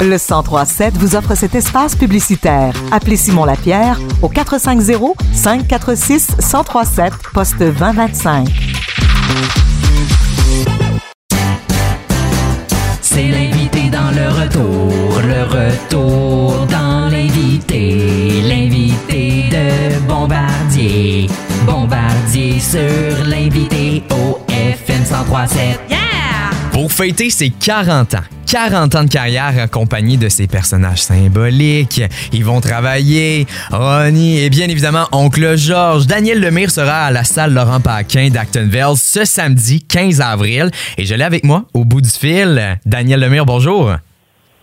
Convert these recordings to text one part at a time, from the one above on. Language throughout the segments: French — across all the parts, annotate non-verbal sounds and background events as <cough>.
Le 1037 vous offre cet espace publicitaire. Appelez Simon Lapierre au 450 546 1037 poste 2025. C'est l'invité dans le retour, le retour dans l'invité, l'invité de Bombardier, Bombardier sur l'invité au FM 1037. Pour fêter ses 40 ans, 40 ans de carrière accompagné de ces personnages symboliques, ils vont travailler. Ronnie et bien évidemment Oncle Georges. Daniel Lemire sera à la salle Laurent Paquin d'Actonville ce samedi 15 avril. Et je l'ai avec moi au bout du fil. Daniel Lemire, bonjour.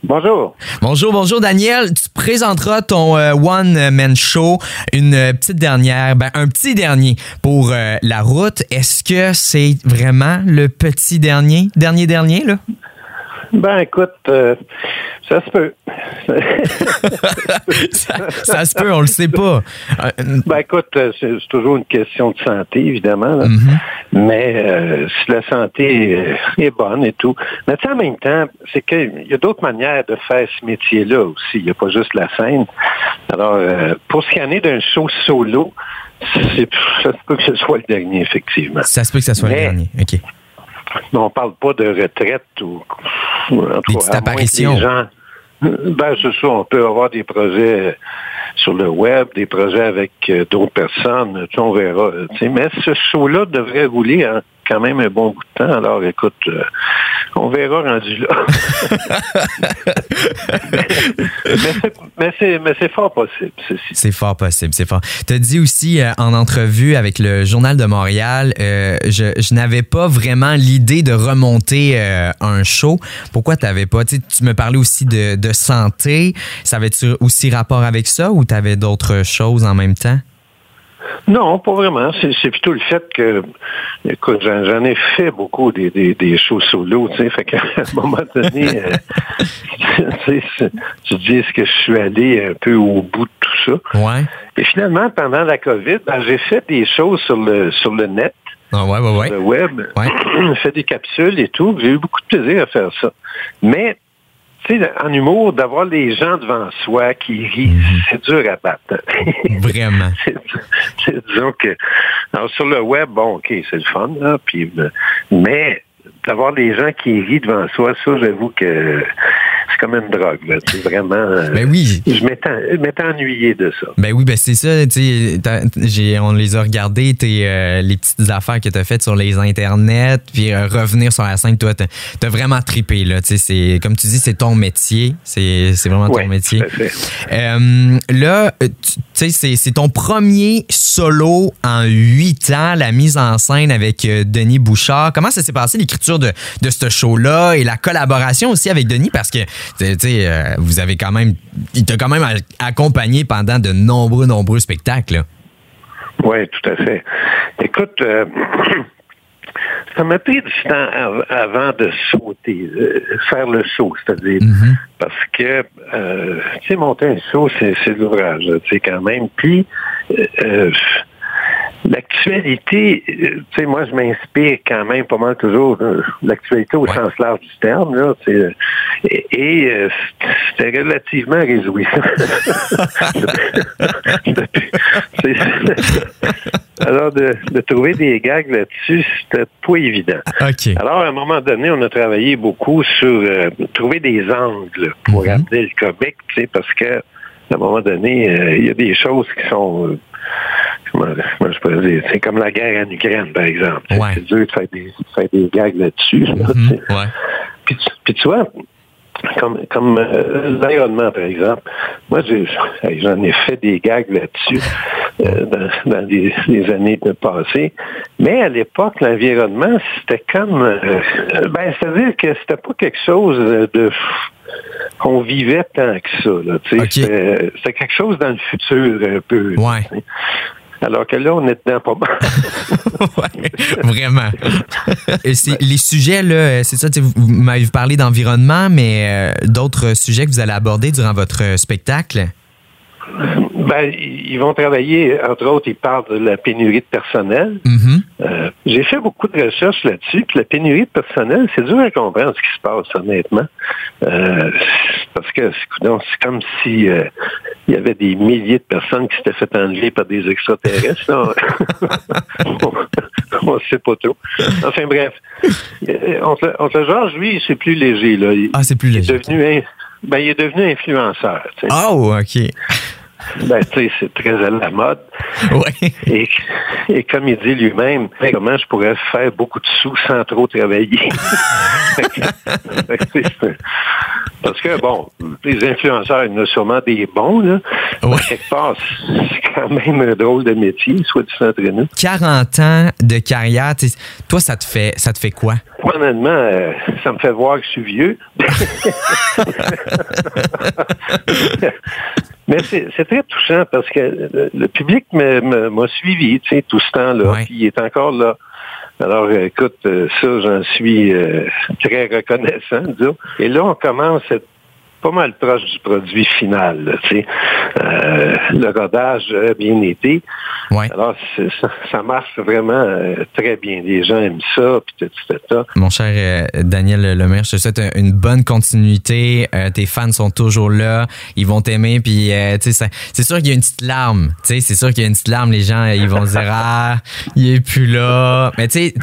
Bonjour. Bonjour, bonjour Daniel. Tu présenteras ton euh, One Man Show, une euh, petite dernière, ben, un petit dernier pour euh, la route. Est-ce que c'est vraiment le petit dernier, dernier dernier là? Ben écoute, ça se peut. <laughs> ça, se peut, on le sait pas. Ben écoute, c'est toujours une question de santé, évidemment. Mm-hmm. Mais si la santé est bonne et tout. Mais tu sais, en même temps, c'est qu'il y a d'autres manières de faire ce métier-là aussi. Il n'y a pas juste la scène. Alors, pour ce qui en est d'un show solo, ça se peut que ce soit le dernier, effectivement. Ça se peut que ce soit le dernier, OK. On parle pas de retraite ou, en tout cas, apparitions. Gens, ben, c'est ça. On peut avoir des projets sur le web, des projets avec euh, d'autres personnes. Tu on verra. Mais ce show-là devrait rouler en quand même un bon bout de temps. Alors, écoute, euh, on verra rendu là. <laughs> mais c'est fort possible, C'est fort possible, c'est fort. Tu as dit aussi euh, en entrevue avec le Journal de Montréal, euh, je, je n'avais pas vraiment l'idée de remonter un show. Pourquoi tu n'avais pas? Tu, tu me parlais aussi de, de santé. Ça avait-tu aussi rapport avec ça ou tu avais d'autres choses en même temps? Non, pas vraiment. C'est plutôt le fait que, écoute, j'en ai fait beaucoup des, des, des shows solo, tu sais, fait qu'à <laughs> un moment donné, euh, <laughs> tu dis, est-ce que je suis allé un peu au bout de tout ça? Ouais. Et finalement, pendant la COVID, ben, j'ai fait des choses sur le, sur le net. Ah ouais, ouais, ouais. Sur le web. Ouais. <clears throat> J'ai fait des capsules et tout. J'ai eu beaucoup de plaisir à faire ça. Mais tu sais, en humour, d'avoir les gens devant soi qui rient, mhm. c'est dur à battre. <laughs> Vraiment. c'est, disons que, alors sur le web, bon, OK, c'est le fun, là, puis, mais d'avoir des gens qui rient devant soi, ça, j'avoue que c'est comme une drogue. Là. C'est vraiment. Euh, ben oui. Je m'étais ennuyé de ça. Ben oui, ben c'est ça. On les a regardés, euh, les petites affaires que tu as faites sur les internets, puis euh, revenir sur la scène. Toi, tu as, vraiment trippé. Là. Comme tu dis, c'est ton métier. C'est vraiment ton métier. là, c'est ton premier solo en huit ans, la mise en scène avec Denis Bouchard. Comment ça s'est passé, l'écriture de, de ce show-là et la collaboration aussi avec Denis? Parce que sais, euh, vous avez quand même, il t'a quand même accompagné pendant de nombreux, nombreux spectacles. Oui, tout à fait. Écoute, euh, <clears throat> ça m'a pris du temps avant de sauter, euh, faire le saut, c'est-à-dire, mm-hmm. parce que, tu sais, monter un saut, c'est l'ouvrage, tu sais, quand même. Puis, L'actualité, euh, tu sais, moi, je m'inspire quand même pas mal toujours de l'actualité au sens large du terme, là, euh, et, et euh, c'était relativement réjouissant. <laughs> Alors, de, de, trouver des gags là-dessus, c'était pas évident. Alors, à un moment donné, on a travaillé beaucoup sur trouver des angles pour mm le comique, tu sais, parce que à un moment donné, il y a des choses qui sont je peux dire, c'est comme la guerre en Ukraine, par exemple. C'est dur de faire des, faire des gags là-dessus. Mhm, puis, tu vois, comme, comme euh, l'environnement, par exemple. Moi, j'en ai, fait des gags là-dessus euh, dans, les, années passées. Mais à l'époque, l'environnement, c'était comme... Euh, ben, c'est-à-dire que c'était pas quelque chose de qu'on vivait tant que ça. C'était quelque chose dans le futur un peu. Ouais. Alors que là, on est dedans pas mal. <laughs> vraiment. <laughs> les sujets, là, c'est ça, vous m'avez parlé d'environnement, mais euh, d'autres sujets que vous allez aborder durant votre spectacle? Ben, ils vont travailler, entre autres, ils parlent de la pénurie de personnel. Mhm. Euh, J'ai fait beaucoup de recherches là-dessus, puis la pénurie de personnel, c'est dur à comprendre ce qui se passe, honnêtement. Euh, parce que c'est comme si euh, il y avait des milliers de personnes qui s'étaient fait enlever par des extraterrestres. là. <laughs> on ne sait pas trop. Enfin bref, Euh, oncle, oncle Georges, lui, c'est plus léger. Là. Il, Ah, c'est plus il est léger. devenu, ben, il est devenu influenceur. tu sais. Oh, OK. Ben, tu sais, c'est très à la mode. Ouais. Et, et comme il dit lui-même, comment je pourrais faire beaucoup de sous sans trop travailler? <laughs> Parce que, bon, les influenceurs, il y en a sûrement des bons, là. Ouais. Quelque part, c'est quand même un drôle de métier, soit du entraîneur. 40 ans de carrière, tu toi, ça te fait, ça te fait quoi? Honnêtement, euh, ça me fait voir que je suis vieux. <laughs> <laughs> Mais c'est très touchant parce que le, le public m'a suivi, tu sais, tout ce temps-là. Ouais. Puis il est encore là. Alors, écoute, euh, ça, j'en suis euh, très reconnaissant, disons. Et là, on commence être pas mal proche du produit final, là, tu sais. Euh, le rodage a bien été. Ouais. Alors, ça, ça marche vraiment euh, très bien. Les gens aiment ça, puis tout, tout. Mon cher euh, Daniel Lemaire, je te souhaite un- une bonne continuité. Euh, tes fans sont toujours là. Ils vont t'aimer. Puis, euh, tu sais, ça- c'est sûr qu'il y a une petite larme. Tu sais, c'est sûr qu'il y a une petite larme. Les gens, ils vont dire, <laughs> ah, il est plus là. Mais tu sais,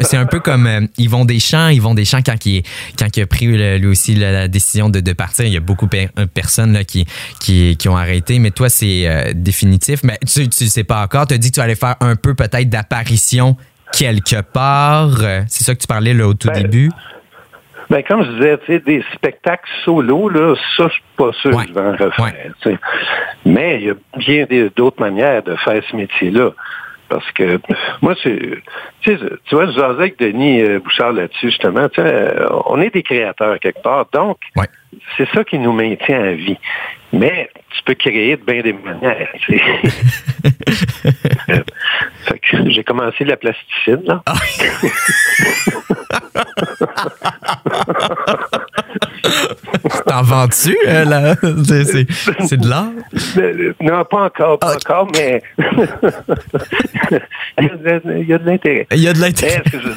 c'est un peu comme ils vont des champs, ils vont des champs quand il, quand il a pris le- lui aussi la, la décision de, de partir. Il y a beaucoup de personnes là, qui, qui, qui ont arrêté. Mais toi, c'est euh, définitif. Mais tu, tu sais pas encore. Tu as dit que tu allais faire un peu peut-être d'apparition quelque part. Euh, C'est ça que tu parlais là, au tout Ben, début? Ben, comme je disais, tu sais, des spectacles solo, là, ça, je suis pas sûr Ouais. que je vais en refaire. Ouais. Mais il y a bien d'autres manières de faire ce métier-là. Parce que moi, c'est. Tu vois, je jasais avec Denis euh, Bouchard là-dessus, justement. euh, on est des créateurs quelque part. Donc, Ouais. c'est ça qui nous maintient en vie. Mais tu peux créer de bien des manières. <laughs> Euh, fait que j'ai commencé la plasticine, là. <laughs> <laughs> T'en vends-tu, euh, là? C'est- de l'art? Non, pas encore, pas Ah. encore, mais <laughs> il y a de, l'intérêt. Il y a de l'intérêt. Est-ce que, je...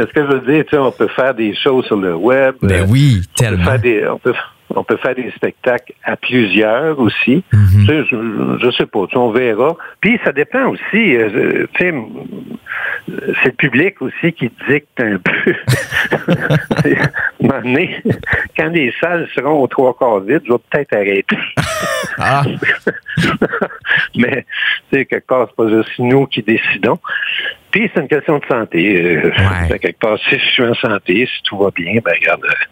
est-ce <laughs> que je veux dire, tu sais, on peut faire des shows sur le web. Ben oui, on peut tellement. faire des, on peut, on peut faire des spectacles à plusieurs aussi. Mhm. Tu sais, je, je sais pas, on verra. Puis ça dépend aussi, euh, tu sais, c'est le public aussi qui dicte un <laughs> peu. Donné, quand les salles seront aux trois quarts vides, je vais peut-être arrêter. <laughs> Ah, <laughs> Mais, quelque part, c'est pas juste nous qui décidons. Puis, c'est une question de santé. Euh, Ouais. fait quelque part, si je suis en santé, si tout va bien, ben, regarde, euh,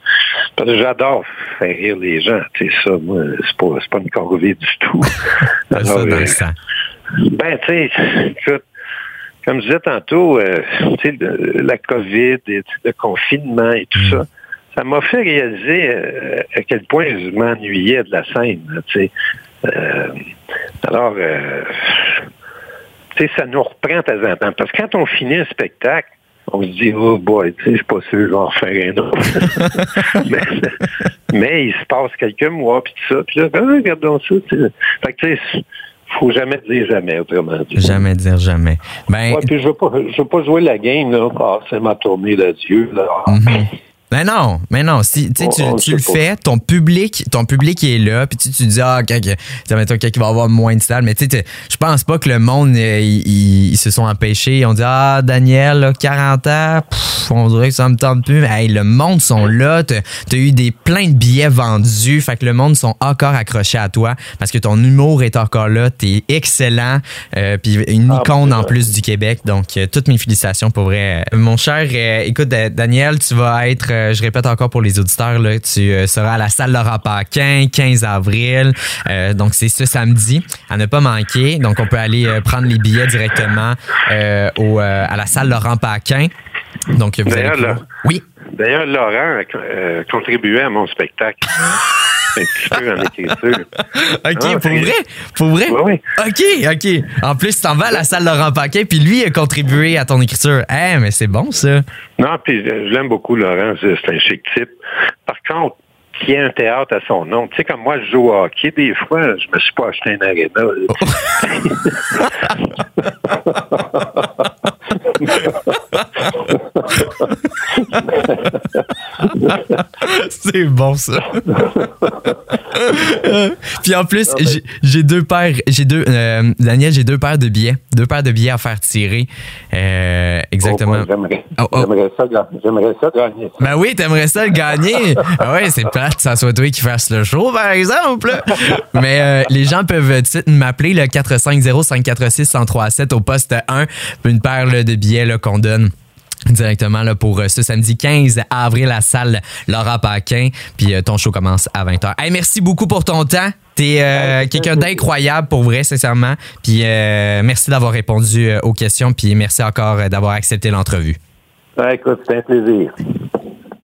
parce que j'adore faire rire les gens. Sais, ça, moi, c'est pas, c'est pas une corvée du tout. <laughs> ça dans euh, ben, tu sais, écoute, comme je disais tantôt, euh, le- la COVID, et le confinement et tout ça, ça m'a fait réaliser euh, à quel point je m'ennuyais de la scène, là. Euh, alors, tu sais, ça nous reprend de temps en temps. Parce que quand on finit un spectacle, on se dit, oh boy, tu sais, je suis pas sûr je vais en refaire un autre. <laughs> mais, mais il se passe quelques mois, puis tout ça, puis là, ben, regardons ça. tu sais. Fait que, tu sais, faut jamais dire jamais, autrement dit. Jamais dire jamais. Ben, Ouais, puis je veux pas, je veux pas jouer la game, là. Ah, c'est ma tournée d'adieu, là. Mhm. Mais non, mais non, si tu, sais, tu, On- sait le fais, ton public, ton public est là, puis tu, tu dis ah quand, va être quelqu'un qui va avoir moins de salles, mais tu sais, je pense pas que le monde euh, ils, se sont empêchés, ils ont dit ah Daniel, là, 40 ans, pff, on dirait que ça me tente plus, mais hey, le monde sont là, t'as as eu des plein de billets vendus, fait que le monde sont encore accrochés à toi parce que ton humour est encore là, t'es excellent, euh, puis une Ah, icône ben, en plus du Québec, donc euh, toutes mes félicitations pour vrai. Mon cher, euh, écoute Da- Daniel, tu vas être, je répète encore pour les auditeurs, là, tu euh, seras à la salle Laurent Paquin, 15 avril, Euh, donc c'est ce samedi, à ne pas manquer. Donc on peut aller euh, prendre les billets directement euh, au, euh, à la salle Laurent Paquin. Donc vous allez D'ailleurs, pouvoir- là- Oui? D'ailleurs, Laurent a euh, contribué à mon spectacle. <laughs> Un petit peu en écriture. OK, Ah, pour vrai? Pour vrai? Oui, oui. OK, OK. En plus, tu t'en vas à la salle Laurent Paquin, puis lui a contribué à ton écriture. Eh, mais c'est bon, ça. Non, puis euh, je l'aime beaucoup, Laurent. C'est un chic type. Par contre, qui ait un théâtre à son nom? Tu sais, comme moi, je joue au hockey, des fois, je me suis pas acheté un aréna. <laughs> <laughs> <laughs> C'est bon ça. <laughs> Puis en plus, j'ai- deux paires, j'ai deux, euh, Daniel, j'ai deux paires de billets, deux paires de billets à faire tirer. Euh, exactement. Oh, J'aimerais Oh, oh. j'aimerais ça, ça gagner. ça. Ben oui, t'aimerais ça le gagner. Ah ouais, c'est plate, ça soit toi qui fasse le show, par exemple. Mais euh, les gens peuvent suite m'appeler le 450-546-1037 au poste 1. Une paire là, de billets qu'on donne directement là, pour euh, ce samedi 15 avril à salle Laura Paquin. Puis euh, ton show commence à 20h. Hey, merci beaucoup pour ton temps. T'es euh, quelqu'un d'incroyable pour vrai, sincèrement. Puis euh, merci d'avoir répondu euh, aux questions. Puis merci encore d'avoir accepté l'entrevue. Ouais, écoute, c'est un plaisir.